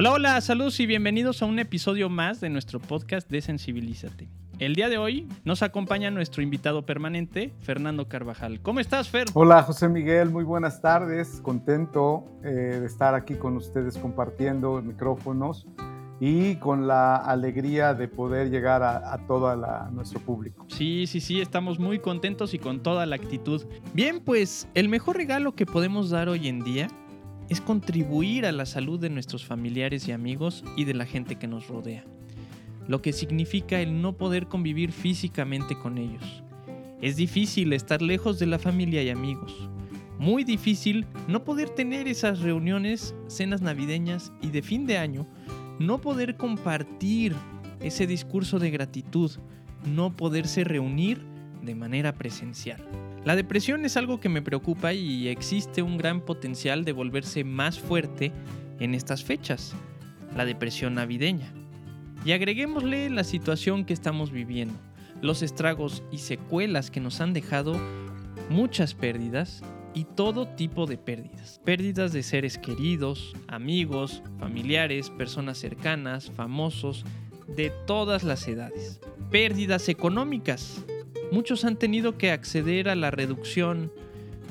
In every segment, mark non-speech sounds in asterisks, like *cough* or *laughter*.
Hola, hola, saludos y bienvenidos a un episodio más de nuestro podcast de Sensibilízate. El día de hoy nos acompaña nuestro invitado permanente, Fernando Carvajal. ¿Cómo estás, Fer? Hola, José Miguel, muy buenas tardes. Contento eh, de estar aquí con ustedes compartiendo micrófonos y con la alegría de poder llegar a, todo nuestro público. Sí, sí, sí, estamos muy contentos y con toda la actitud. Bien, pues el mejor regalo que podemos dar hoy en día es contribuir a la salud de nuestros familiares y amigos y de la gente que nos rodea, lo que significa el no poder convivir físicamente con ellos. Es difícil estar lejos de la familia y amigos, muy difícil no poder tener esas reuniones, cenas navideñas y de fin de año, no poder compartir ese discurso de gratitud, no poderse reunir de manera presencial. La depresión es algo que me preocupa y existe un gran potencial de volverse más fuerte en estas fechas, la depresión navideña. Y agreguémosle la situación que estamos viviendo, los estragos y secuelas que nos han dejado muchas pérdidas y todo tipo de pérdidas. Pérdidas de seres queridos, amigos, familiares, personas cercanas, famosos, de todas las edades. Pérdidas económicas, Muchos han tenido que acceder a la reducción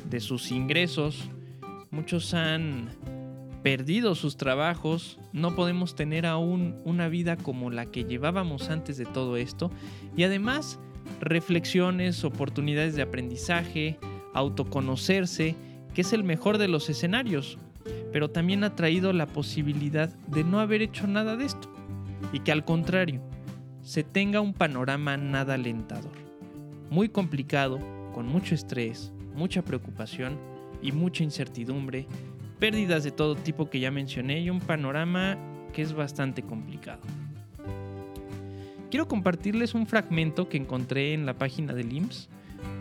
de sus ingresos, muchos han perdido sus trabajos, no podemos tener aún una vida como la que llevábamos antes de todo esto. Y además reflexiones, oportunidades de aprendizaje, autoconocerse, que es el mejor de los escenarios, pero también ha traído la posibilidad de no haber hecho nada de esto y que al contrario, se tenga un panorama nada alentador muy complicado, con mucho estrés, mucha preocupación y mucha incertidumbre, pérdidas de todo tipo que ya mencioné y un panorama que es bastante complicado. Quiero compartirles un fragmento que encontré en la página del IMSS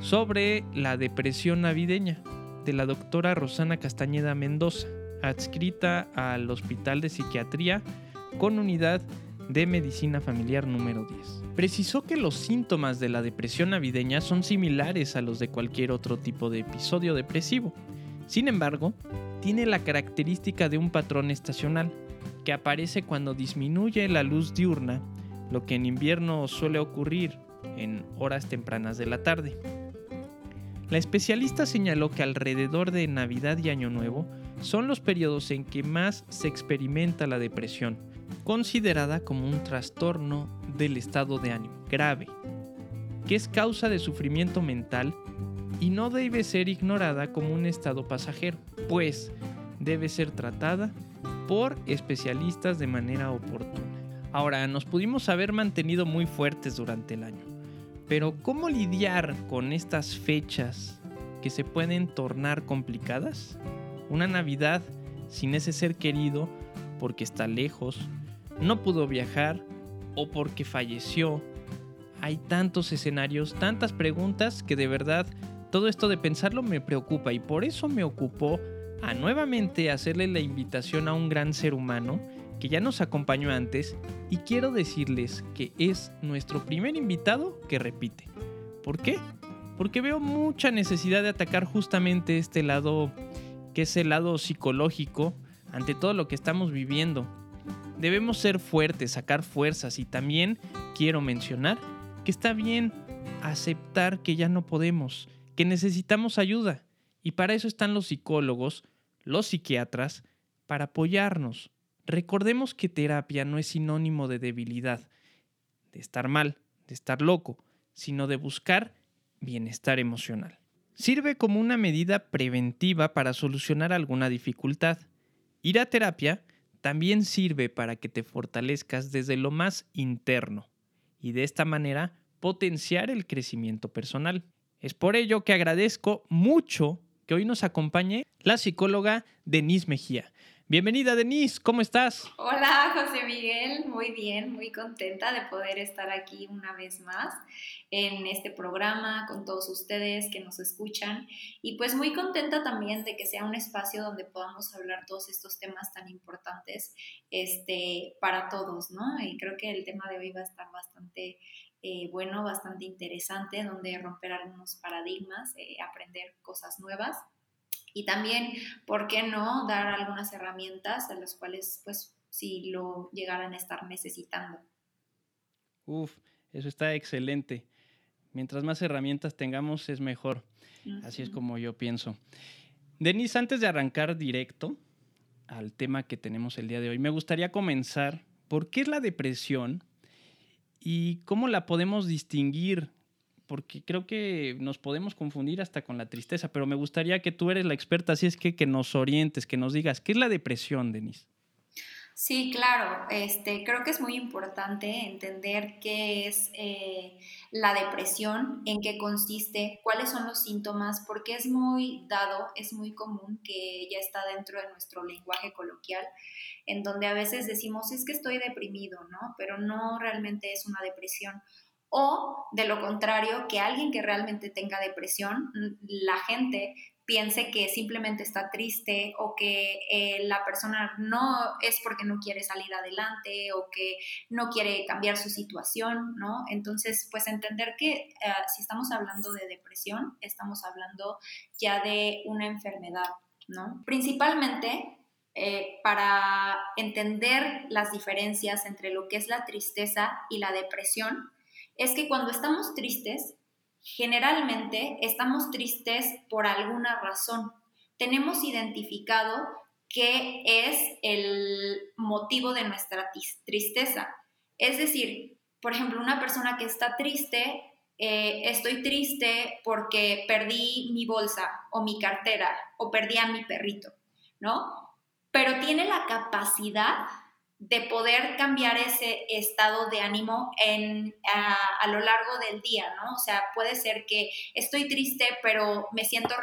sobre la depresión navideña de la doctora Rosana Castañeda Mendoza, adscrita al Hospital de Psiquiatría con unidad de Medicina Familiar número 10. Precisó que los síntomas de la depresión navideña son similares a los de cualquier otro tipo de episodio depresivo. Sin embargo, tiene la característica de un patrón estacional, que aparece cuando disminuye la luz diurna, lo que en invierno suele ocurrir en horas tempranas de la tarde. La especialista señaló que alrededor de Navidad y Año Nuevo son los periodos en que más se experimenta la depresión, considerada como un trastorno del estado de ánimo grave, que es causa de sufrimiento mental y no debe ser ignorada como un estado pasajero, pues debe ser tratada por especialistas de manera oportuna. Ahora, nos pudimos haber mantenido muy fuertes durante el año, pero ¿cómo lidiar con estas fechas que se pueden tornar complicadas? Una Navidad sin ese ser querido porque está lejos, no pudo viajar o porque falleció. Hay tantos escenarios, tantas preguntas que de verdad todo esto de pensarlo me preocupa y por eso me ocupó a nuevamente hacerle la invitación a un gran ser humano que ya nos acompañó antes y quiero decirles que es nuestro primer invitado que repite. ¿Por qué? Porque veo mucha necesidad de atacar justamente este lado que es el lado psicológico ante todo lo que estamos viviendo debemos ser fuertes, sacar fuerzas y también quiero mencionar que está bien aceptar que ya no podemos, que necesitamos ayuda. Y para eso están los psicólogos, los psiquiatras, para apoyarnos. Recordemos que terapia no es sinónimo de debilidad, de estar mal, de estar loco, sino de buscar bienestar emocional. Sirve como una medida preventiva para solucionar alguna dificultad. Ir a terapia también sirve para que te fortalezcas desde lo más interno y de esta manera potenciar el crecimiento personal. Es por ello que agradezco mucho que hoy nos acompañe la psicóloga Denise Mejía. Bienvenida Denise, ¿cómo estás? Hola José Miguel, muy bien, muy contenta de poder estar aquí una vez más en este programa con todos ustedes que nos escuchan y pues muy contenta también de que sea un espacio donde podamos hablar todos estos temas tan importantes este, para todos, ¿no? Y creo que el tema de hoy va a estar bastante eh, bueno, bastante interesante, donde romper algunos paradigmas, eh, aprender cosas nuevas y también, ¿por qué no dar algunas herramientas a las cuales pues si lo llegaran a estar necesitando. Uf, eso está excelente. Mientras más herramientas tengamos, es mejor. Así es como yo pienso. Denise, antes de arrancar directo al tema que tenemos el día de hoy, me gustaría comenzar por qué es la depresión y cómo la podemos distinguir, porque creo que nos podemos confundir hasta con la tristeza, pero me gustaría que tú eres la experta, así es que que nos orientes, que nos digas, ¿qué es la depresión, Denise? Sí, claro. Este, creo que es muy importante entender qué es eh, la depresión, en qué consiste, cuáles son los síntomas, porque es muy dado, es muy común que ya está dentro de nuestro lenguaje coloquial, en donde a veces decimos es que estoy deprimido, ¿no? Pero no realmente es una depresión. O de lo contrario, que alguien que realmente tenga depresión, la gente piense que simplemente está triste o que eh, la persona no es porque no quiere salir adelante o que no quiere cambiar su situación, ¿no? Entonces, pues entender que eh, si estamos hablando de depresión, estamos hablando ya de una enfermedad, ¿no? Principalmente eh, para entender las diferencias entre lo que es la tristeza y la depresión, es que cuando estamos tristes, Generalmente estamos tristes por alguna razón. Tenemos identificado qué es el motivo de nuestra tristeza. Es decir, por ejemplo, una persona que está triste, eh, estoy triste porque perdí mi bolsa o mi cartera o perdí a mi perrito, ¿no? Pero tiene la capacidad de poder cambiar ese estado de ánimo en, a, lo largo del día, ¿no? O sea, puede ser que estoy triste, pero me siento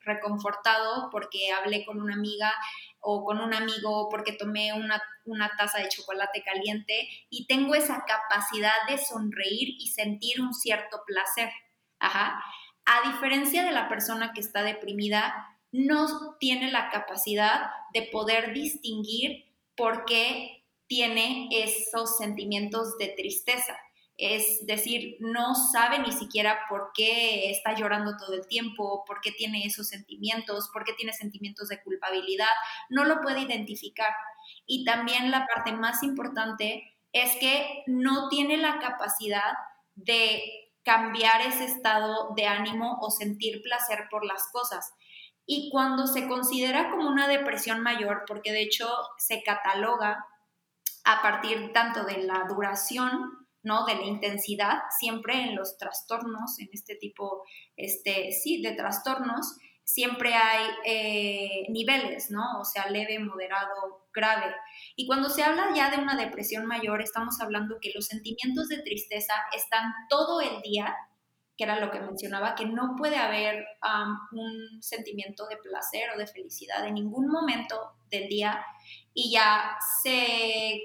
reconfortado porque hablé con una amiga o con un amigo porque tomé una, una taza de chocolate caliente y tengo esa capacidad de sonreír y sentir un cierto placer. Ajá. A diferencia de la persona que está deprimida, no tiene la capacidad de poder distinguir porque tiene esos sentimientos de tristeza. Es decir, no sabe ni siquiera por qué está llorando todo el tiempo, por qué tiene esos sentimientos, por qué tiene sentimientos de culpabilidad, no lo puede identificar. Y también la parte más importante es que no tiene la capacidad de cambiar ese estado de ánimo o sentir placer por las cosas. Y cuando se considera como una depresión mayor, porque de hecho se cataloga a partir tanto de la duración, ¿no? De la intensidad, siempre en los trastornos, en este tipo, este, sí, de trastornos, siempre hay eh, niveles, ¿no? O sea, leve, moderado, grave. Y cuando se habla ya de una depresión mayor, estamos hablando que los sentimientos de tristeza están todo el día que era lo que mencionaba, que no puede haber un sentimiento de placer o de felicidad en ningún momento del día y ya se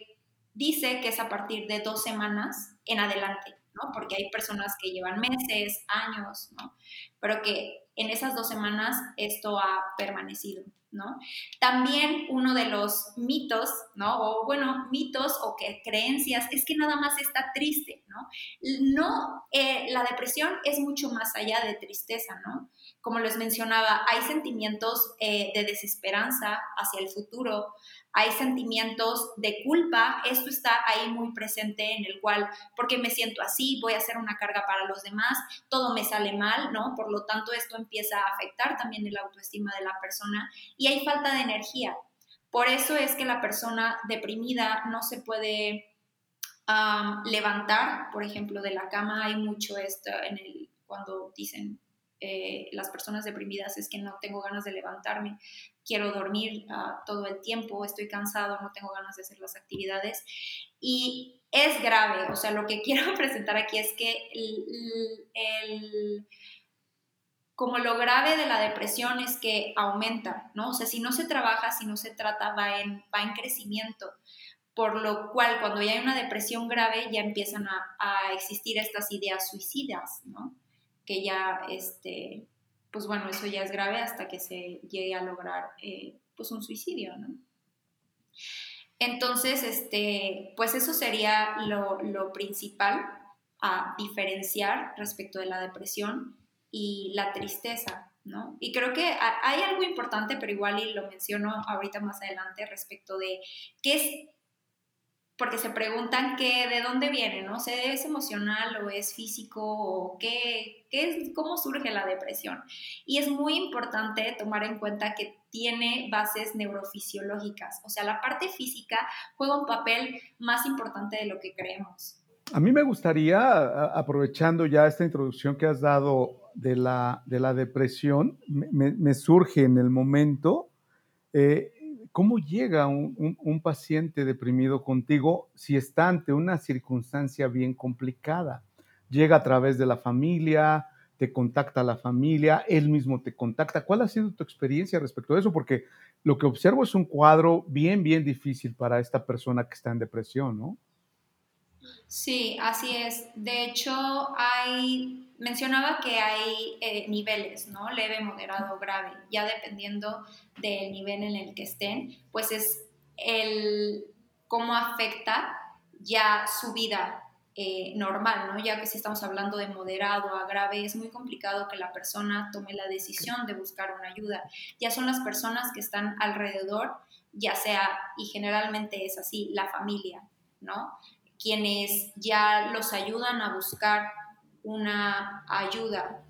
dice que es a partir de dos semanas en adelante, ¿no? Porque hay personas que llevan meses, años, ¿no? Pero que en esas dos semanas esto ha permanecido. ¿no? También uno de los mitos, ¿no? O bueno, mitos o que creencias es que nada más está triste, ¿no? No, eh, la depresión es mucho más allá de tristeza, ¿no? Como les mencionaba, hay sentimientos eh, de desesperanza hacia el futuro, hay sentimientos de culpa, esto está ahí muy presente en el cual, porque me siento así, voy a ser una carga para los demás, todo me sale mal, ¿no? Por lo tanto, esto empieza a afectar también el autoestima de la persona y hay falta de energía. Por eso es que la persona deprimida no se puede levantar, por ejemplo, de la cama. Hay mucho esto en el, cuando dicen eh, las personas deprimidas es que no tengo ganas de levantarme, quiero dormir ah, todo el tiempo, estoy cansado, no tengo ganas de hacer las actividades. Y es grave, o sea, lo que *laughs* quiero presentar aquí es que el, como lo grave de la depresión es que aumenta, ¿no? O sea, si no se trabaja, si no se trata, va en, va en crecimiento. Por lo cual, cuando ya hay una depresión grave, ya empiezan a, a existir estas ideas suicidas, ¿no? Que ya, este, pues bueno, eso ya es grave hasta que se llegue a lograr eh, pues un suicidio, ¿no? Entonces, este, pues eso sería lo, lo, principal a diferenciar respecto de la depresión y la tristeza, ¿no? Y creo que hay algo importante, pero igual y lo menciono ahorita más adelante respecto de qué es porque se preguntan que de dónde viene, ¿no? ¿Se ¿Es emocional o es físico o qué, qué es, cómo surge la depresión? Y es muy importante tomar en cuenta que tiene bases neurofisiológicas, o sea, la parte física juega un papel más importante de lo que creemos. A mí me gustaría, aprovechando ya esta introducción que has dado de la, de la depresión, me, surge en el momento eh, ¿Cómo llega un, paciente deprimido contigo si está ante una circunstancia bien complicada? Llega a través de la familia, te contacta la familia, él mismo te contacta. ¿Cuál ha sido tu experiencia respecto a eso? Porque lo que observo es un cuadro bien, bien difícil para esta persona que está en depresión, ¿no? Sí, así es. De hecho, hay, mencionaba que hay eh, niveles, ¿no? Leve, moderado, grave. Ya dependiendo del nivel en el que estén, pues es el cómo afecta ya su vida eh, normal, ¿no? Ya que si estamos hablando de moderado a grave, es muy complicado que la persona tome la decisión de buscar una ayuda. Ya son las personas que están alrededor, ya sea, y generalmente es así, la familia, ¿no? Quienes ya los ayudan a buscar una ayuda.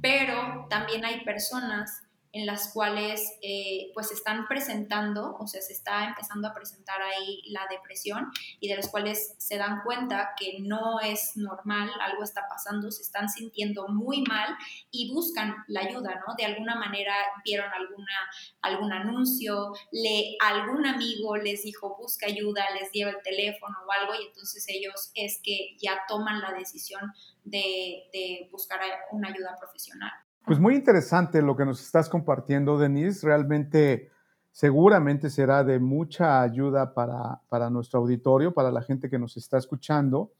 Pero también hay personas en las cuales eh, pues están presentando, o sea, se está empezando a presentar ahí la depresión y de los cuales se dan cuenta que no es normal, algo está pasando, se están sintiendo muy mal y buscan la ayuda, ¿no? De alguna manera vieron alguna, algún anuncio, le, algún amigo les dijo busca ayuda, les lleva el teléfono o algo y entonces ellos es que ya toman la decisión de, de buscar una ayuda profesional. Pues muy interesante lo que nos estás compartiendo, Denise. Realmente, seguramente será de mucha ayuda para, nuestro auditorio, para la gente que nos está escuchando.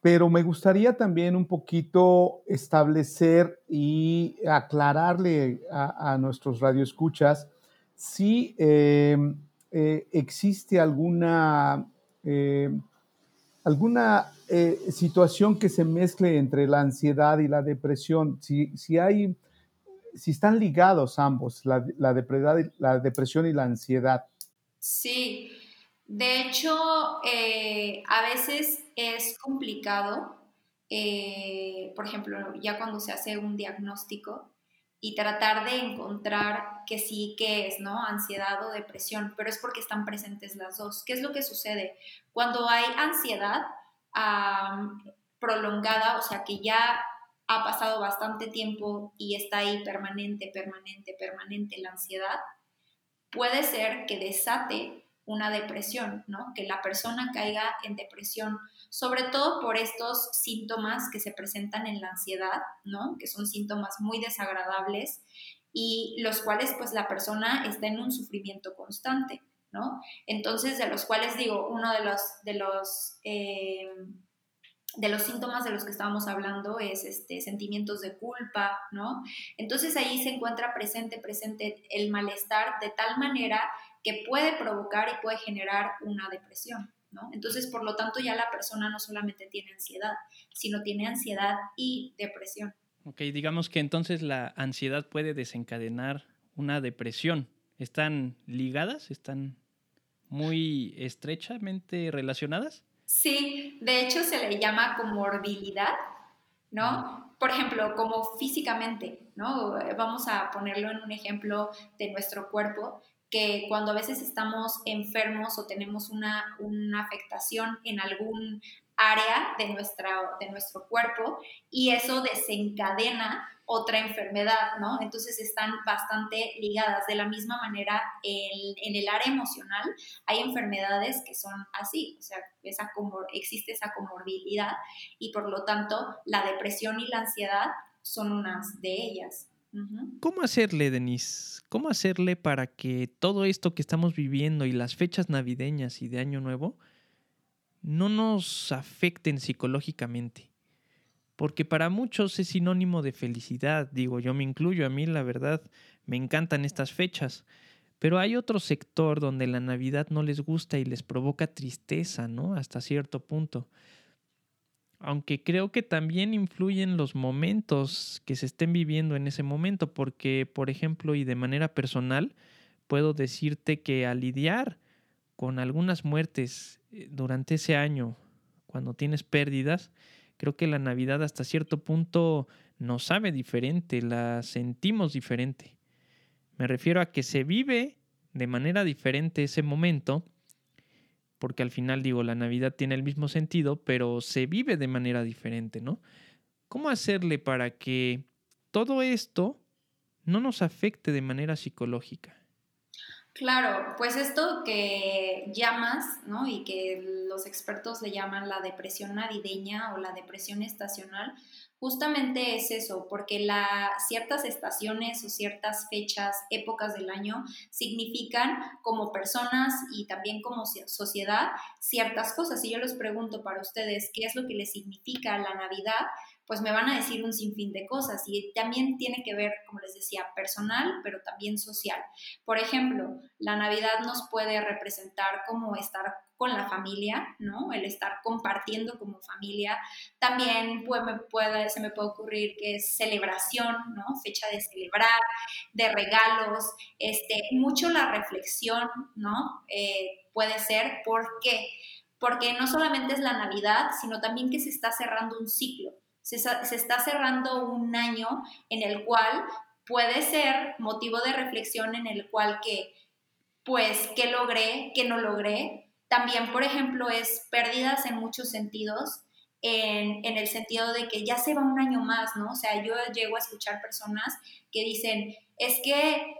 Pero me gustaría también un poquito establecer y aclararle a, nuestros radioescuchas si em, eh, existe alguna, em, alguna eh, situación que se mezcle entre la ansiedad y la depresión, si, si hay, si están ligados ambos, la, la, la depresión y la ansiedad. Sí, de hecho, eh, a veces es complicado, eh, por ejemplo, ya cuando se hace un diagnóstico y tratar de encontrar que sí, que es, ¿no? Ansiedad o depresión, pero es porque están presentes las dos. ¿Qué es lo que sucede? Cuando hay ansiedad, prolongada, o sea que ya ha pasado bastante tiempo y está ahí permanente, permanente, permanente la ansiedad, puede ser que desate una depresión, ¿no? Que la persona caiga en depresión, sobre todo por estos síntomas que se presentan en la ansiedad, ¿no? Que son síntomas muy desagradables y los cuales pues la persona está en un sufrimiento constante. ¿No? Entonces, de los cuales digo, uno de los, de los, eh, de los síntomas de los que estábamos hablando es este, sentimientos de culpa, ¿no? Entonces ahí se encuentra presente, presente el malestar de tal manera que puede provocar y puede generar una depresión, ¿no? Entonces, por lo tanto, ya la persona no solamente tiene ansiedad, sino tiene ansiedad y depresión. Ok, digamos que entonces la ansiedad puede desencadenar una depresión. ¿Están ligadas? ¿Están muy estrechamente relacionadas? Sí, de hecho se le llama comorbilidad, ¿no? Por ejemplo, como físicamente, ¿no? Vamos a ponerlo en un ejemplo de nuestro cuerpo, que cuando a veces estamos enfermos o tenemos una, una afectación en algún área de, nuestra, de nuestro cuerpo y eso desencadena otra enfermedad, ¿no? Entonces están bastante ligadas. De la misma manera, en, el área emocional hay enfermedades que son así, o sea, esa existe esa comorbilidad y por lo tanto la depresión y la ansiedad son unas de ellas. ¿Cómo hacerle, Denise? ¿Cómo hacerle para que todo esto que estamos viviendo y las fechas navideñas y de Año Nuevo no nos afecten psicológicamente? porque para muchos es sinónimo de felicidad, digo, yo me incluyo, a mí la verdad me encantan estas fechas, pero hay otro sector donde la Navidad no les gusta y les provoca tristeza, ¿no? Hasta cierto punto. Aunque creo que también influyen los momentos que se estén viviendo en ese momento, porque, por ejemplo, y de manera personal, puedo decirte que al lidiar con algunas muertes durante ese año, cuando tienes pérdidas, creo que la Navidad hasta cierto punto nos sabe diferente, la sentimos diferente. Me refiero a que se vive de manera diferente ese momento, porque al final digo, la Navidad tiene el mismo sentido, pero se vive de manera diferente, ¿no? ¿Cómo hacerle para que todo esto no nos afecte de manera psicológica? Claro, pues esto que llamas, ¿no? Y que los expertos le llaman la depresión navideña o la depresión estacional, justamente es eso, porque la, ciertas estaciones o ciertas fechas, épocas del año, significan como personas y también como sociedad ciertas cosas. Si yo les pregunto para ustedes qué es lo que les significa la Navidad, pues me van a decir un sinfín de cosas y también tiene que ver, como les decía, personal, pero también social. Por ejemplo, la Navidad nos puede representar como estar con la familia, ¿no? El estar compartiendo como familia. También puede, se me puede ocurrir que es celebración, ¿no? Fecha de celebrar, de regalos, este, mucho la reflexión, ¿no? Eh, puede ser, ¿por qué? Porque no solamente es la Navidad, sino también que se está cerrando un ciclo se, está cerrando un año en el cual puede ser motivo de reflexión en el cual que, pues, ¿qué logré? ¿Qué no logré? También, por ejemplo, es pérdidas en muchos sentidos, en, en, el sentido de que ya se va un año más, ¿no? O sea, yo llego a escuchar personas que dicen, es que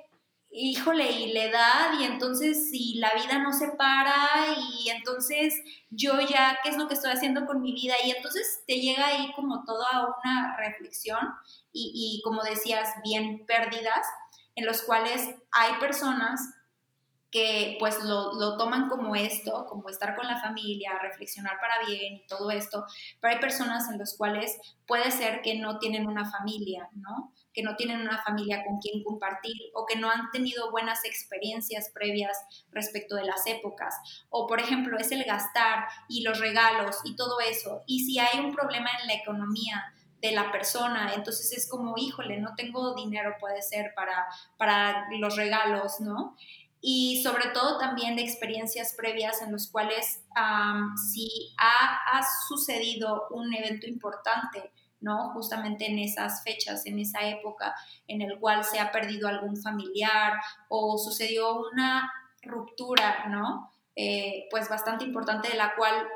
híjole, y la edad, y entonces si la vida no se para, y entonces yo ya, ¿qué es lo que estoy haciendo con mi vida? Y entonces te llega ahí como toda una reflexión y, y como decías, bien pérdidas, en los cuales hay personas que pues lo, lo, toman como esto, como estar con la familia, reflexionar para bien y todo esto, pero hay personas en las cuales puede ser que no tienen una familia, ¿no? Que no tienen una familia con quien compartir o que no han tenido buenas experiencias previas respecto de las épocas. O por ejemplo, es el gastar y los regalos y todo eso. Y si hay un problema en la economía, de la persona. Entonces es como, híjole, no tengo dinero, puede ser, para, para los regalos, ¿no? y sobre todo también de experiencias previas en los cuales si ha, sucedido un evento importante, ¿no? Justamente en esas fechas, en esa época en el cual se ha perdido algún familiar o sucedió una ruptura, ¿no? Eh, pues bastante importante de la cual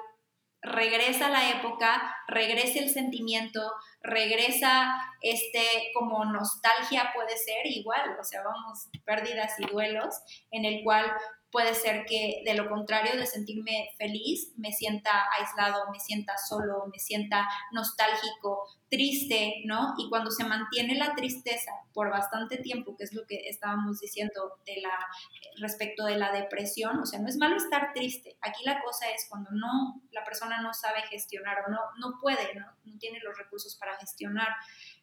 regresa la época, regresa el sentimiento, regresa este como nostalgia puede ser igual, o sea, vamos, pérdidas y duelos, en el cual puede ser que de lo contrario de sentirme feliz, me sienta aislado, me sienta solo, me sienta nostálgico, triste, ¿no? Y cuando se mantiene la tristeza por bastante tiempo, que es lo que estábamos diciendo respecto de la depresión, o sea, no es malo estar triste. Aquí la cosa es cuando no la persona no sabe gestionar o no no puede. No tiene los recursos para gestionar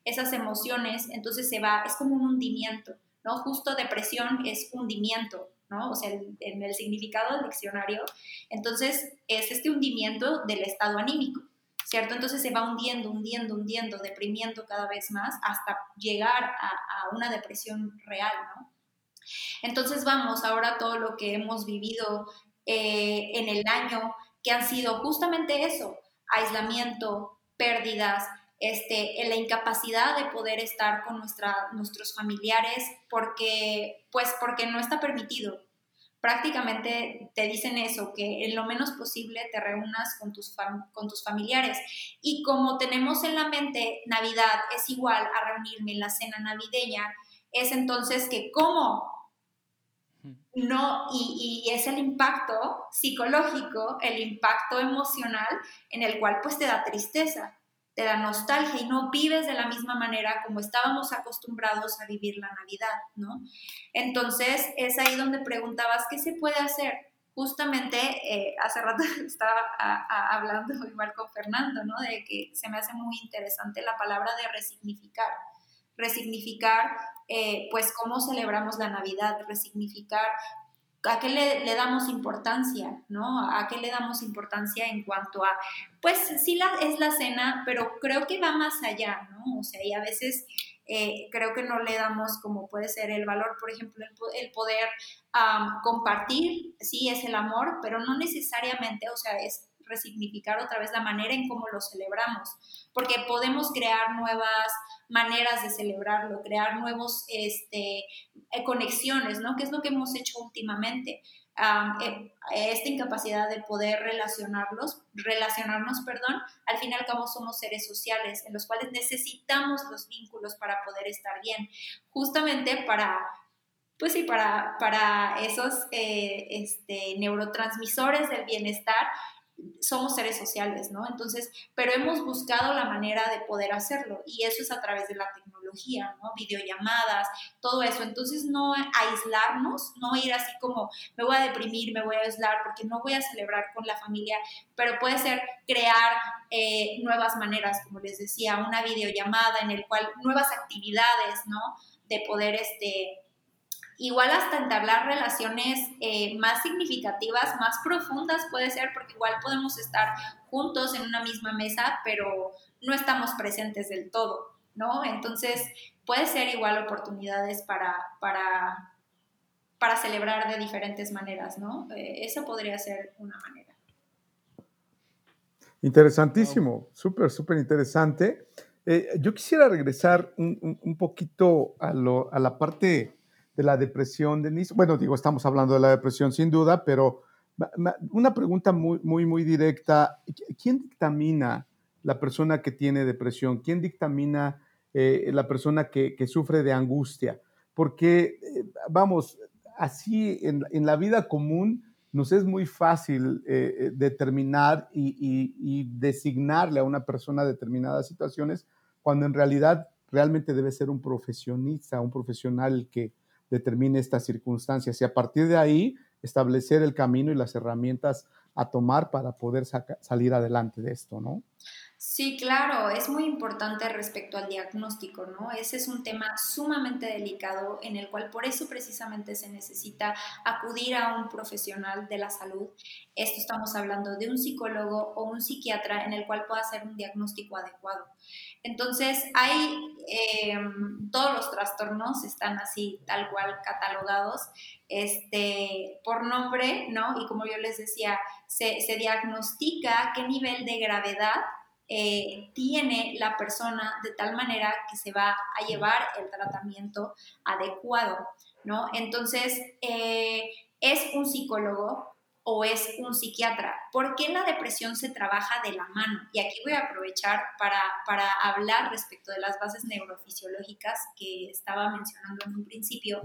esas emociones, entonces se va, es como un hundimiento, ¿no? Justo depresión es hundimiento, ¿no? O sea, en el significado del diccionario, entonces es este hundimiento del estado anímico, ¿cierto? Entonces se va hundiendo, hundiendo, hundiendo, deprimiendo cada vez más hasta llegar a, una depresión real, ¿no? Entonces vamos ahora todo lo que hemos vivido eh, en el año, que han sido justamente eso, aislamiento, pérdidas, este, en la incapacidad de poder estar con nuestra, nuestros familiares porque, pues porque no está permitido. Prácticamente te dicen eso, que en lo menos posible te reúnas con tus, con tus familiares. Y como tenemos en la mente Navidad es igual a reunirme en la cena navideña, es entonces que cómo no, y, y, es el impacto psicológico, el impacto emocional en el cual pues te da tristeza te da nostalgia y no vives de la misma manera como estábamos acostumbrados a vivir la Navidad, ¿no? Entonces es ahí donde preguntabas, ¿qué se puede hacer? Justamente eh, hace rato *laughs* estaba hablando igual con Fernando, ¿no? De que se me hace muy interesante la palabra de resignificar. Resignificar, eh, pues, cómo celebramos la Navidad, resignificar ¿A qué le, damos importancia? ¿No? ¿A qué le damos importancia en cuanto a, pues sí la, es la cena, pero creo que va más allá, ¿no? O sea, y a veces eh, creo que no le damos como puede ser el valor, por ejemplo, el, poder compartir, sí, es el amor, pero no necesariamente, o sea, es resignificar otra vez la manera en cómo lo celebramos, porque podemos crear nuevas maneras de celebrarlo, crear nuevos este, eh, conexiones, ¿no? Que es lo que hemos hecho últimamente. Eh, esta incapacidad de poder relacionarlos, relacionarnos, perdón, al fin y al cabo somos seres sociales en los cuales necesitamos los vínculos para poder estar bien, justamente para, pues sí, para, para esos eh, este, neurotransmisores del bienestar somos seres sociales, ¿no? Entonces, pero hemos buscado la manera de poder hacerlo y eso es a través de la tecnología, ¿no? Videollamadas, todo eso. Entonces, no aislarnos, no ir así como me voy a deprimir, me voy a aislar porque no voy a celebrar con la familia, pero puede ser crear eh, nuevas maneras, como les decía, una videollamada en el cual nuevas actividades, ¿no? De poder, este, igual hasta entablar relaciones eh, más significativas, más profundas puede ser, porque igual podemos estar juntos en una misma mesa, pero no estamos presentes del todo, ¿no? Entonces, puede ser igual oportunidades para, para, para celebrar de diferentes maneras, ¿no? Eh, esa podría ser una manera. Interesantísimo, súper, súper interesante. Eh, yo quisiera regresar un, un, poquito a, lo, a la parte de la depresión, Denise? Bueno, digo, estamos hablando de la depresión sin duda, pero una pregunta muy, muy, muy directa. ¿Quién dictamina la persona que tiene depresión? ¿Quién dictamina eh, la persona que, sufre de angustia? Porque, eh, vamos, así en, la vida común nos es muy fácil eh, determinar y, designarle a una persona determinadas situaciones cuando en realidad realmente debe ser un un profesional que, determine estas circunstancias y a partir de ahí establecer el camino y las herramientas a tomar para poder salir adelante de esto, ¿no? Sí, claro, es muy importante respecto al diagnóstico, ¿no? Ese es un tema sumamente delicado en el cual por eso precisamente se necesita acudir a un profesional de la salud. Esto estamos hablando de un psicólogo o un psiquiatra en el cual pueda hacer un diagnóstico adecuado. Entonces, hay em, todos los trastornos están así, tal cual catalogados este, por nombre, ¿no? Y como yo les decía, se, se diagnostica qué nivel de gravedad eh, tiene la persona de tal manera que se va a llevar el tratamiento adecuado, ¿no? Entonces, eh, es un psicólogo o es un psiquiatra. ¿Por qué la depresión se trabaja de la mano? Y aquí voy a aprovechar para, para hablar respecto de las bases neurofisiológicas que estaba mencionando en un principio,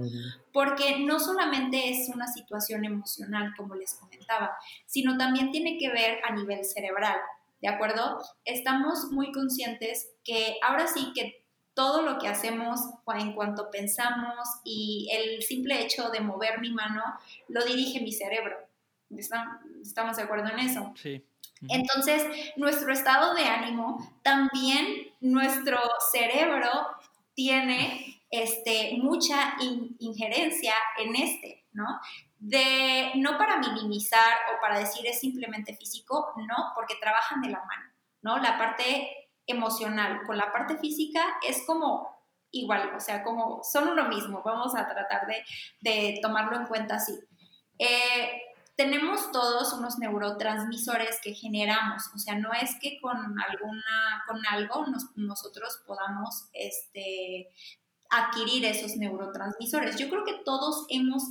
porque no solamente es una situación emocional, como les comentaba, sino también tiene que ver a nivel cerebral. ¿De acuerdo? Estamos muy conscientes que ahora sí que todo lo que hacemos en cuanto pensamos y el simple hecho de mover mi mano lo dirige mi cerebro. ¿Estamos de acuerdo en eso? Sí. Entonces, nuestro estado de ánimo, también nuestro cerebro tiene este, mucha injerencia en este, ¿no? De no para minimizar o para decir es simplemente físico, no, porque trabajan de la mano, ¿no? La parte emocional con la parte física es como igual, o sea, como son uno mismo, vamos a tratar de, tomarlo en cuenta así. Eh, tenemos todos unos neurotransmisores que generamos, o sea, no es que con alguna, con algo nosotros podamos este, adquirir esos neurotransmisores. Yo creo que todos hemos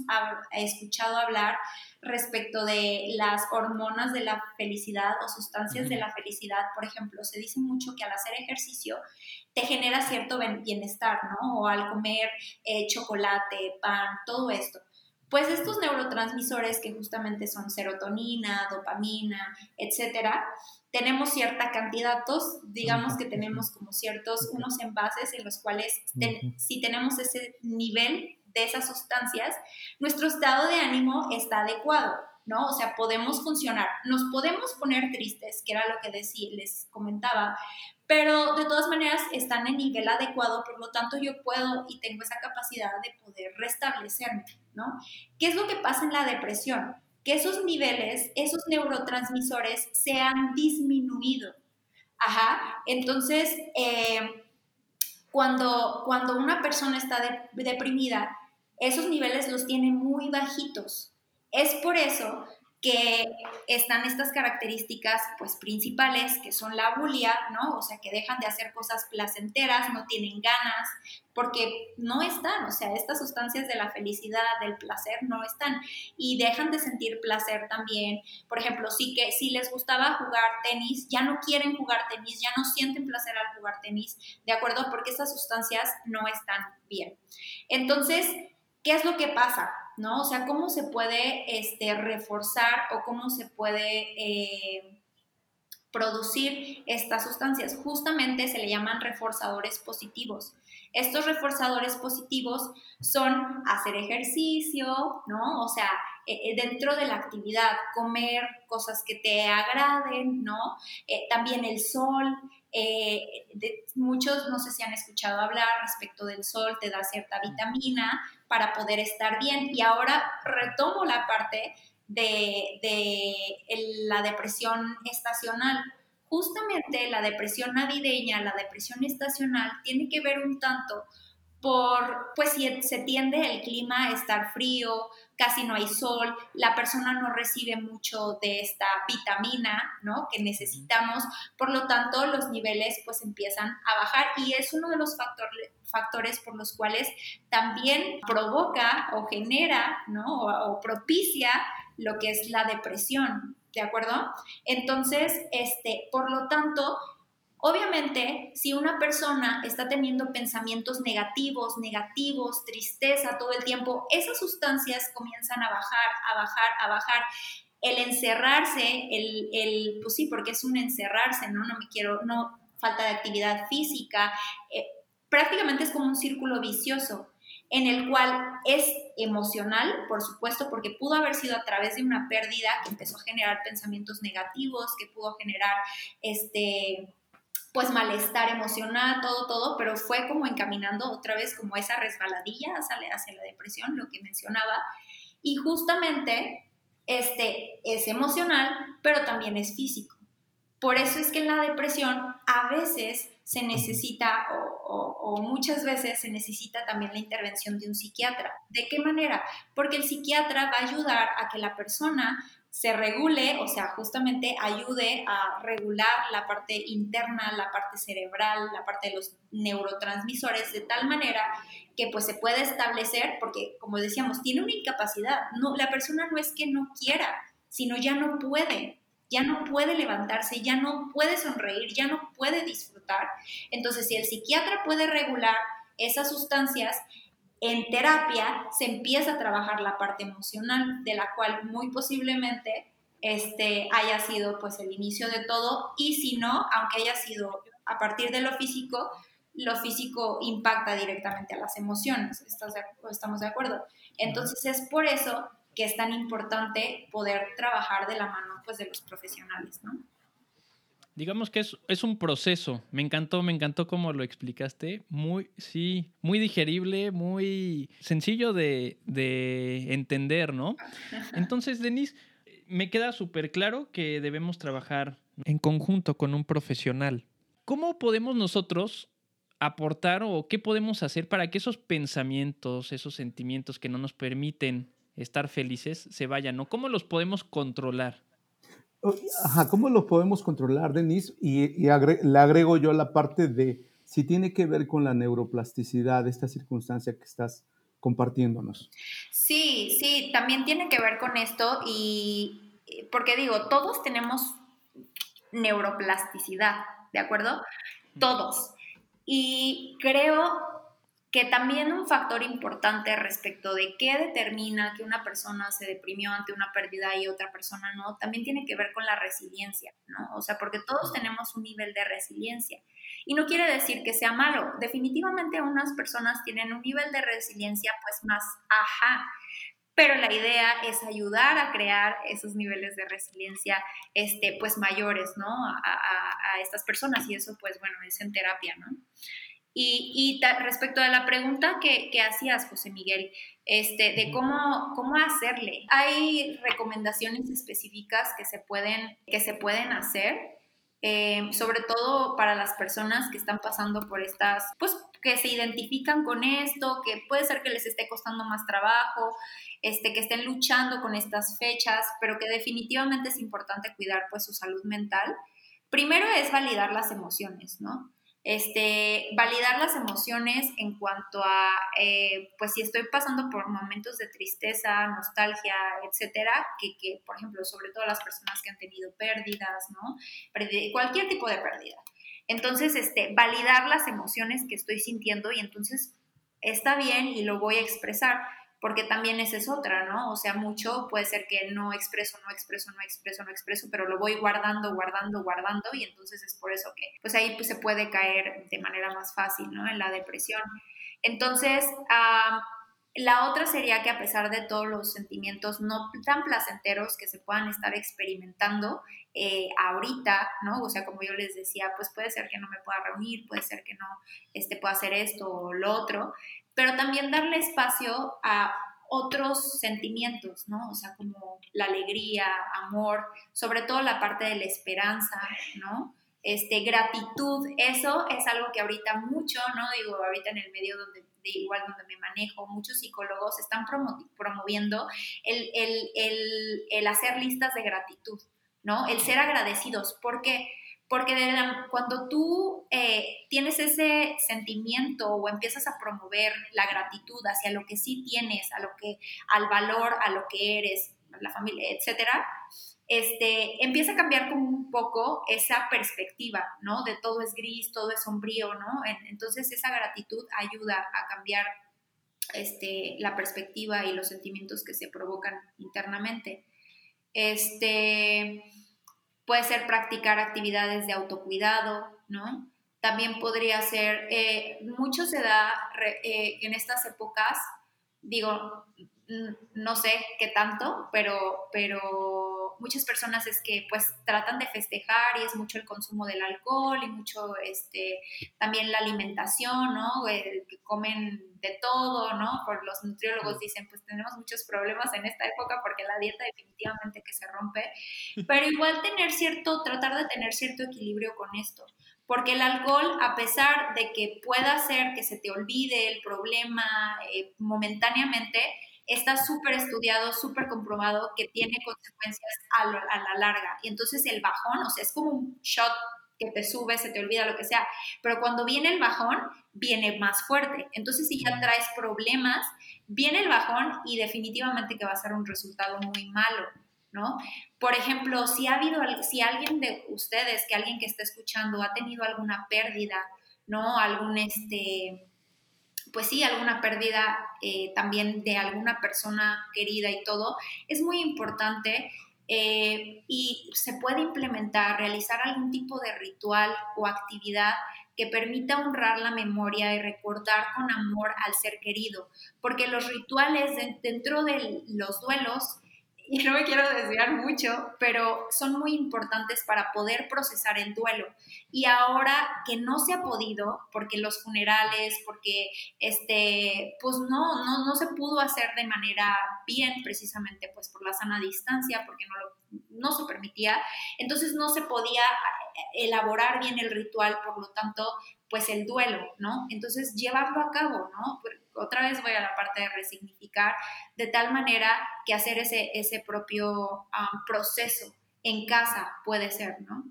escuchado hablar respecto de las hormonas de la felicidad o sustancias de la felicidad. Por ejemplo, se dice mucho que al hacer ejercicio te genera cierto bienestar, ¿no? O al comer eh, chocolate, pan, todo esto. Pues estos neurotransmisores que justamente son serotonina, dopamina, etcétera, tenemos cierta cantidad, todos digamos que tenemos como ciertos unos envases en los cuales si tenemos ese nivel de esas sustancias, nuestro estado de ánimo está adecuado, ¿no? O sea, podemos funcionar, nos podemos poner tristes, que era lo que decía, les comentaba, pero de todas maneras están en nivel adecuado, por lo tanto yo puedo y tengo esa capacidad de poder restablecerme, ¿no? ¿Qué es lo que pasa en la depresión? que esos niveles, esos neurotransmisores se han disminuido. Ajá, entonces, eh, cuando, cuando una persona está deprimida, esos niveles los tiene muy bajitos. Es por eso que están estas características pues principales que son la bulia, ¿no? O sea, que dejan de hacer cosas placenteras, no tienen ganas, porque no están, o sea, estas sustancias de la felicidad, del placer no están y dejan de sentir placer también. Por ejemplo, sí que si les gustaba jugar tenis, ya no quieren jugar tenis, ya no sienten placer al jugar tenis, ¿de acuerdo? Porque estas sustancias no están bien. Entonces, ¿qué es lo que pasa? ¿No? O sea, cómo se puede este, reforzar o cómo se puede eh, producir estas sustancias. Justamente se le llaman reforzadores positivos. Estos reforzadores positivos son hacer ejercicio, ¿no? O sea, eh, eh, dentro de la actividad, comer cosas que te agraden, ¿no? también el sol, muchos no sé si han escuchado hablar respecto del sol, te da cierta vitamina, para poder estar bien. Y ahora retomo la parte de, la depresión estacional. Justamente la depresión navideña, la depresión estacional, tiene que ver un tanto por, pues si se tiende el clima a estar frío, casi no hay sol, la persona no recibe mucho de esta vitamina, ¿no? Que necesitamos, por lo tanto los niveles pues empiezan a bajar y es uno de los factores, factores por los cuales también provoca o genera, ¿no? O, o propicia lo que es la depresión, ¿de acuerdo? Entonces, este, por lo tanto, Obviamente, si una persona está teniendo pensamientos negativos, negativos, tristeza todo el tiempo, esas sustancias comienzan a bajar, a bajar, a bajar. El encerrarse, el, el pues sí, porque es un encerrarse, ¿no? No me quiero, no, falta de actividad física, eh, prácticamente es como un círculo vicioso en el cual es emocional, por supuesto, porque pudo haber sido a través de una pérdida que empezó a generar pensamientos negativos, que pudo generar este pues malestar emocional, todo, todo, pero fue como encaminando otra vez como esa resbaladilla hacia, hacia la depresión, lo que mencionaba. Y justamente este es emocional, pero también es físico. Por eso es que en la depresión a veces se necesita o, o, muchas veces se necesita también la intervención de un psiquiatra. ¿De qué manera? Porque el psiquiatra va a ayudar a que la persona se regule, o sea, justamente ayude a regular la parte interna, la parte cerebral, la parte de los neurotransmisores, de tal manera que pues se puede establecer, porque como decíamos, tiene una incapacidad, no, la persona no es que no quiera, sino ya no puede, ya no puede levantarse, ya no puede sonreír, ya no puede disfrutar. Entonces, si el psiquiatra puede regular esas sustancias, en terapia se empieza a trabajar la parte emocional, de la cual muy posiblemente este, haya sido pues el inicio de todo y si no, aunque haya sido a partir de lo físico, lo físico impacta directamente a las emociones, ¿estamos de acuerdo? Entonces es por eso que es tan importante poder trabajar de la mano pues de los profesionales, ¿no? Digamos que es, es, un proceso. Me encantó, me encantó cómo lo explicaste. Muy, sí, muy digerible, muy sencillo de, de entender, ¿no? Entonces, Denise, me queda súper claro que debemos trabajar en conjunto con un profesional. ¿Cómo podemos nosotros aportar o qué podemos hacer para que esos pensamientos, esos sentimientos que no nos permiten estar felices se vayan? ¿O cómo los podemos controlar? Ajá, ¿cómo lo podemos controlar, Denise? Y, le agrego yo la parte de si tiene que ver con la neuroplasticidad, esta circunstancia que estás compartiéndonos. Sí, sí, también tiene que ver con esto y porque digo, todos tenemos neuroplasticidad, ¿de acuerdo? Todos. Y creo que también un factor importante respecto de qué determina que una persona se deprimió ante una pérdida y otra persona no, también tiene que ver con la resiliencia, ¿no? O sea, porque todos tenemos un nivel de resiliencia. Y no quiere decir que sea malo. Definitivamente unas personas tienen un nivel de resiliencia pues más ajá, pero la idea es ayudar a crear esos niveles de resiliencia este, pues mayores, ¿no? A, a, a estas personas y eso pues bueno, es en terapia, ¿no? Y, respecto a la pregunta que, hacías, José Miguel, este, de cómo, cómo hacerle, hay recomendaciones específicas que se pueden, que se pueden hacer. eh, sobre todo para las personas que están pasando por estas, pues que se identifican con esto, que puede ser que les esté costando más trabajo, este, que estén luchando con estas fechas, pero que definitivamente es importante cuidar pues su salud mental. Primero es validar las emociones, ¿no? Este, validar las emociones en cuanto a, eh, pues si estoy pasando por momentos de tristeza, nostalgia, etcétera, que, que, por ejemplo, sobre todo las personas que han tenido pérdidas, ¿no? cualquier tipo de pérdida. Entonces, este, validar las emociones que estoy sintiendo y entonces está bien y lo voy a expresar porque también esa es otra, ¿no? O sea, mucho puede ser que no expreso, no expreso, no expreso, no expreso, pero lo voy guardando, guardando, guardando y entonces es por eso que, pues ahí pues, se puede caer de manera más fácil, ¿no? En la depresión. Entonces, la otra sería que a pesar de todos los sentimientos no tan placenteros que se puedan estar experimentando eh, ahorita, ¿no? O sea, como yo les decía, pues puede ser que no me pueda reunir, puede ser que no este, pueda hacer esto o lo otro, pero también darle espacio a otros sentimientos, ¿no? O sea, como la alegría, amor, sobre todo la parte de la esperanza, ¿no? Este, gratitud, eso es algo que ahorita mucho, ¿no? Digo, ahorita en el medio donde, de igual donde me manejo, muchos psicólogos están promoviendo el, el, el, el hacer listas de gratitud, ¿no? El ser agradecidos, porque porque cuando tú eh, tienes ese sentimiento o empiezas a promover la gratitud hacia lo que sí tienes, a lo que, al valor, a lo que eres, la familia, etcétera, este, empieza a cambiar como un poco esa perspectiva, ¿no? De todo es gris, todo es sombrío, ¿no? Entonces esa gratitud ayuda a cambiar este, la perspectiva y los sentimientos que se provocan internamente. Este, Puede ser practicar actividades de autocuidado, ¿no? También podría ser, eh, mucho se da eh, en estas épocas, digo, no sé qué tanto, pero, pero muchas personas es que pues tratan de festejar y es mucho el consumo del alcohol y mucho este, también la alimentación, ¿no? que comen de todo, ¿no? Por los nutriólogos dicen, pues tenemos muchos problemas en esta época porque la dieta definitivamente que se rompe, *laughs* pero igual tener cierto, tratar de tener cierto equilibrio con esto. Porque el alcohol, a pesar de que pueda hacer que se te olvide el problema eh, momentáneamente, está súper estudiado, súper comprobado que tiene consecuencias a, la larga. Y entonces el bajón, o sea, es como un shot que te sube, se te olvida lo que sea, pero cuando viene el bajón, viene más fuerte. Entonces, si ya traes problemas, viene el bajón y definitivamente que va a ser un resultado muy malo, ¿no? Por ejemplo, si ha habido, si alguien de ustedes, que alguien que está escuchando, ha tenido alguna pérdida, ¿no? Algún, este, pues sí, alguna pérdida eh, también de alguna persona querida y todo, es muy importante eh, y se puede implementar, realizar algún tipo de ritual o actividad que permita honrar la memoria y recordar con amor al ser querido, porque los rituales dentro de los duelos y no me quiero desviar mucho, pero son muy importantes para poder procesar el duelo. Y ahora que no se ha podido, porque los funerales, porque este, pues no, no, no se pudo hacer de manera bien, precisamente pues por la sana distancia, porque no, lo, no se permitía, entonces no se podía elaborar bien el ritual, por lo tanto, pues el duelo, ¿no? Entonces llevarlo a cabo, ¿no? otra vez voy a la parte de resignificar, de tal manera que hacer ese, ese propio proceso en casa puede ser, ¿no?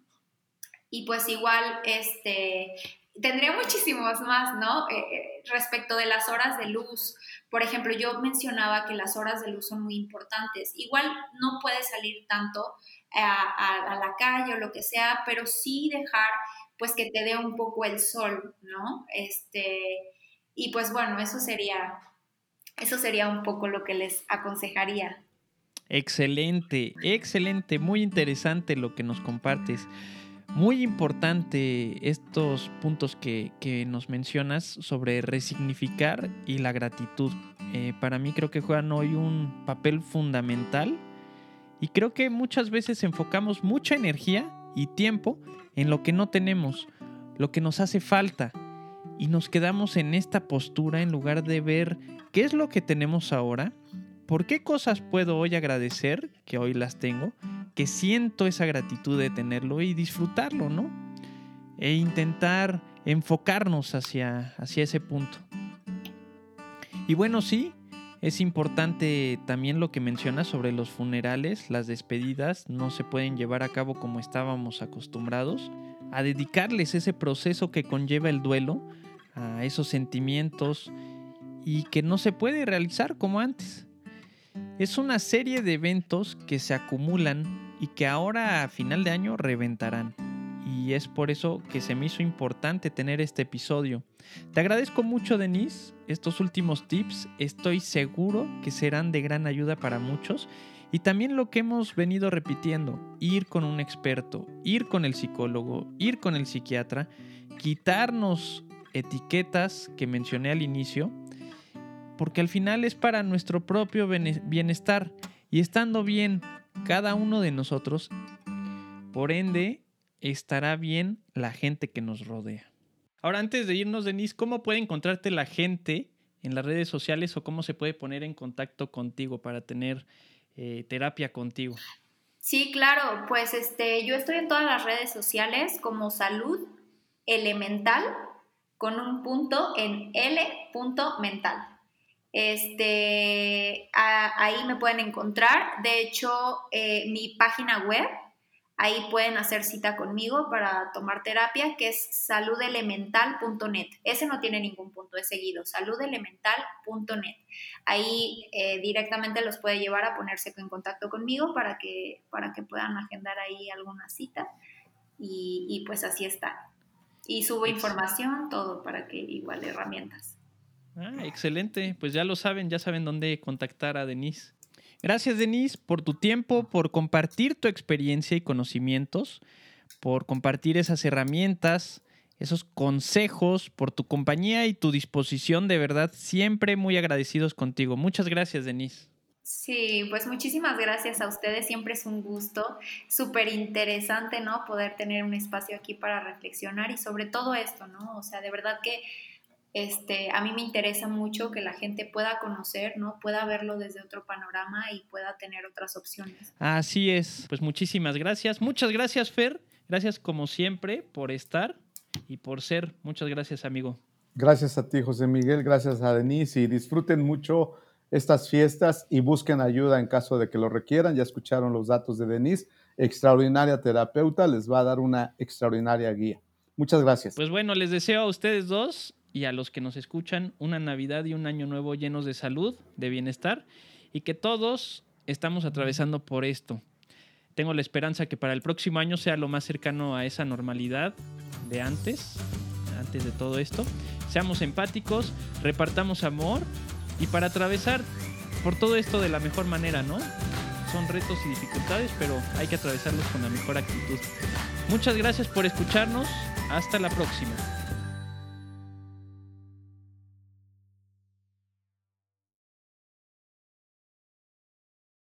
Y pues igual, este, tendría muchísimos más, ¿no? Eh, eh, respecto de las horas de luz. Por ejemplo, yo mencionaba que las horas de luz son muy importantes. Igual no puedes salir tanto a, a, la calle o lo que sea, pero sí dejar pues que te dé un poco el sol, ¿no? Este, y pues bueno, eso sería, eso sería un poco lo que les aconsejaría. Excelente, excelente, muy interesante lo que nos compartes. Muy importante estos puntos que, nos mencionas sobre resignificar y la gratitud. Eh, para mí creo que juegan hoy un papel fundamental y creo que muchas veces enfocamos mucha energía y tiempo en lo que no tenemos, lo que nos hace falta y nos quedamos en esta postura en lugar de ver qué es lo que tenemos ahora, por qué cosas puedo hoy agradecer, que hoy las tengo, que siento esa gratitud de tenerlo y disfrutarlo, ¿no? E intentar enfocarnos hacia, hacia ese punto. Y bueno, sí, es importante también lo que mencionas sobre los funerales, las despedidas no se pueden llevar a cabo como estábamos acostumbrados, a dedicarles ese proceso que conlleva el duelo, a esos sentimientos y que no se puede realizar como antes. Es una serie de eventos que se acumulan y que ahora a final de año reventarán y es por eso que se me hizo importante tener este episodio. Te agradezco mucho, Denise, estos últimos tips. Estoy seguro que serán de gran ayuda para muchos. Y también lo que hemos venido repitiendo, ir con un experto, ir con el psicólogo, ir con el psiquiatra, quitarnos etiquetas que mencioné al inicio, porque al final es para nuestro propio bienestar y estando bien cada uno de nosotros, por ende estará bien la gente que nos rodea. Ahora, antes de irnos, Denise, ¿cómo puede encontrarte la gente en las redes sociales o cómo se puede poner en contacto contigo para tener eh, terapia contigo? Sí, claro, pues este, yo estoy en todas las redes sociales como Salud Elemental con un punto en L punto mental. Este, ahí me pueden encontrar. De hecho, eh, mi página web Ahí pueden hacer cita conmigo para tomar terapia, que es saludelemental.net. Ese no tiene ningún punto de seguido, saludelemental.net. Ahí eh, directamente los puede llevar a ponerse en contacto conmigo para que, para que puedan agendar ahí alguna cita. Y, pues así está. Y subo información, todo para que igual herramientas. Ah, excelente. Pues ya lo saben, ya saben dónde contactar a Denise. Gracias, Denise, por tu tiempo, por compartir tu experiencia y conocimientos, por compartir esas herramientas, esos consejos, por tu compañía y tu disposición. De verdad, siempre muy agradecidos contigo. Muchas gracias, Denise. Sí, pues muchísimas gracias a ustedes, siempre es un gusto, súper interesante, ¿no? Poder tener un espacio aquí para reflexionar y sobre todo esto, ¿no? O sea, de verdad que este, a mí me interesa mucho que la gente pueda conocer, ¿no? Pueda verlo desde otro panorama y pueda tener otras opciones. Así es. Pues muchísimas gracias. Muchas gracias, Fer. Gracias como siempre por estar y por ser. Muchas gracias, amigo. Gracias a ti, José Miguel. Gracias a Denise y disfruten mucho estas fiestas y busquen ayuda en caso de que lo requieran. Ya escucharon los datos de Denise. Extraordinaria terapeuta les va a dar una extraordinaria guía. Muchas gracias. Pues bueno, les deseo a ustedes dos y a los que nos escuchan una Navidad y un año nuevo llenos de salud, de bienestar y que todos estamos atravesando por esto. Tengo la esperanza que para el próximo año sea lo más cercano a esa normalidad de antes, antes de todo esto. Seamos empáticos, repartamos amor y para atravesar por todo esto de la mejor manera, ¿no? Son retos y dificultades, pero hay que atravesarlos con la mejor actitud. Muchas gracias por escucharnos. Hasta la próxima.